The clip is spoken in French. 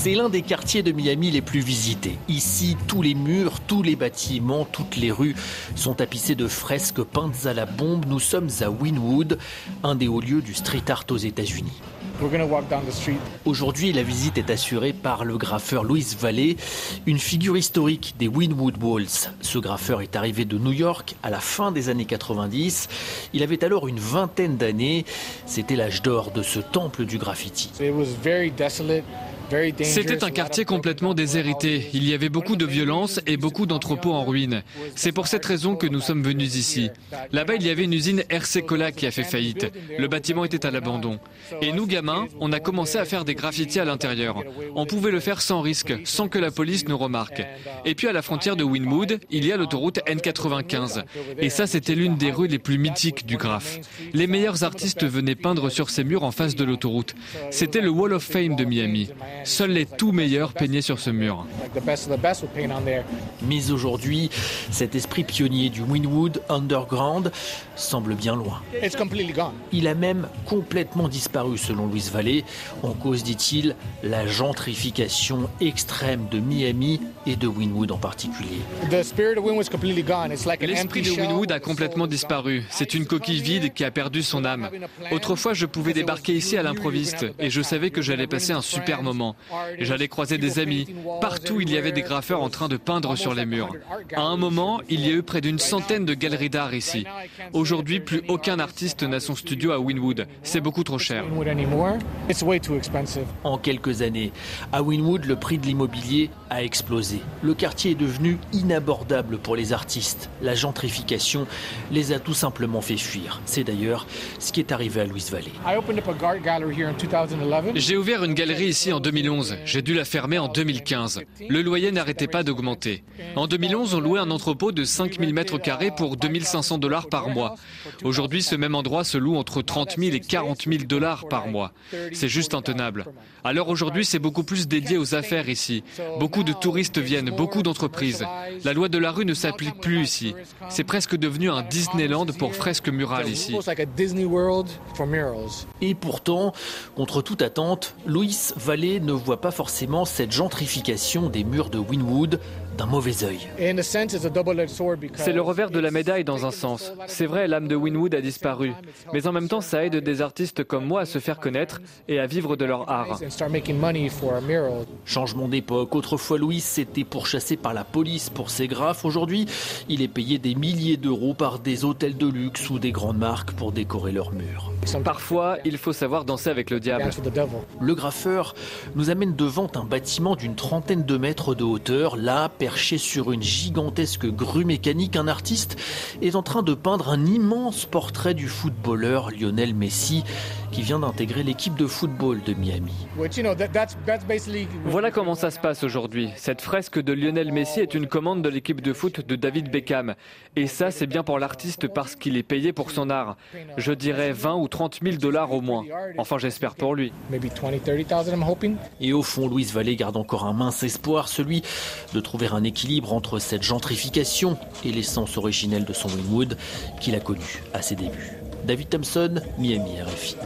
C'est l'un des quartiers de Miami les plus visités. Ici, tous les murs, tous les bâtiments, toutes les rues sont tapissés de fresques peintes à la bombe. Nous sommes à Wynwood, un des hauts lieux du street art aux États-Unis. Aujourd'hui, la visite est assurée par le graffeur Louis Vallée, une figure historique des Wynwood Walls. Ce graffeur est arrivé de New York à la fin des années 90. Il avait alors une vingtaine d'années. C'était l'âge d'or de ce temple du graffiti. C'était un quartier complètement déshérité. Il y avait beaucoup de violence et beaucoup d'entrepôts en ruine. C'est pour cette raison que nous sommes venus ici. Là-bas, il y avait une usine RC Cola qui a fait faillite. Le bâtiment était à l'abandon. Et nous, gamins, on a commencé à faire des graffitis à l'intérieur. On pouvait le faire sans risque, sans que la police nous remarque. Et puis à la frontière de Winwood, il y a l'autoroute N95. Et ça, c'était l'une des rues les plus mythiques du graphe. Les meilleurs artistes venaient peindre sur ces murs en face de l'autoroute. C'était le Wall of Fame de Miami. Seuls les tout meilleurs peignaient sur ce mur. Mais aujourd'hui, cet esprit pionnier du Winwood Underground semble bien loin. Il a même complètement disparu selon Louise Vallée, en cause, dit-il, la gentrification extrême de Miami et de Winwood en particulier. L'esprit de Winwood a complètement disparu. C'est une coquille vide qui a perdu son âme. Autrefois, je pouvais débarquer ici à l'improviste et je savais que j'allais passer un super moment. J'allais croiser des amis. Partout, il y avait des graffeurs en train de peindre sur les murs. À un moment, il y a eu près d'une centaine de galeries d'art ici. Aujourd'hui, plus aucun artiste n'a son studio à Winwood. C'est beaucoup trop cher. En quelques années, à Winwood, le prix de l'immobilier a explosé. Le quartier est devenu inabordable pour les artistes. La gentrification les a tout simplement fait fuir. C'est d'ailleurs ce qui est arrivé à Louise Valley. J'ai ouvert une galerie ici en 2011. J'ai dû la fermer en 2015. Le loyer n'arrêtait pas d'augmenter. En 2011, on louait un entrepôt de 5000 mètres carrés pour 2500 dollars par mois. Aujourd'hui, ce même endroit se loue entre 30 000 et 40 000 dollars par mois. C'est juste intenable. Alors aujourd'hui, c'est beaucoup plus dédié aux affaires ici. Beaucoup de touristes viennent, beaucoup d'entreprises. La loi de la rue ne s'applique plus ici. C'est presque devenu un Disneyland pour fresques murales ici. Et pourtant, contre toute attente, Louis Vallée ne voit pas forcément cette gentrification des murs de Winwood d'un mauvais œil. C'est le revers de la médaille dans un sens. C'est vrai, l'âme de Winwood a disparu. Mais en même temps, ça aide des artistes comme moi à se faire connaître et à vivre de leur art. Changement d'époque. Autrefois, Louis était pourchassé par la police pour ses graphes. Aujourd'hui, il est payé des milliers d'euros par des hôtels de luxe ou des grandes marques pour décorer leurs murs. Parfois, il faut savoir danser avec le diable. Le graffeur nous amène devant un bâtiment d'une trentaine de mètres de hauteur. Là, perché sur une gigantesque grue mécanique, un artiste est en train de peindre un immense portrait du footballeur Lionel Messi qui vient d'intégrer l'équipe de football de Miami. Voilà comment ça se passe aujourd'hui. Cette fresque de Lionel Messi est une commande de l'équipe de foot de David Beckham. Et ça, c'est bien pour l'artiste parce qu'il est payé pour son art. Je dirais 20 ou 30 000 dollars au moins. Enfin, j'espère pour lui. Et au fond, Louise Vallée garde encore un mince espoir, celui de trouver un équilibre entre cette gentrification et l'essence originelle de son Winwood qu'il a connu à ses débuts. David Thompson, Miami RFI.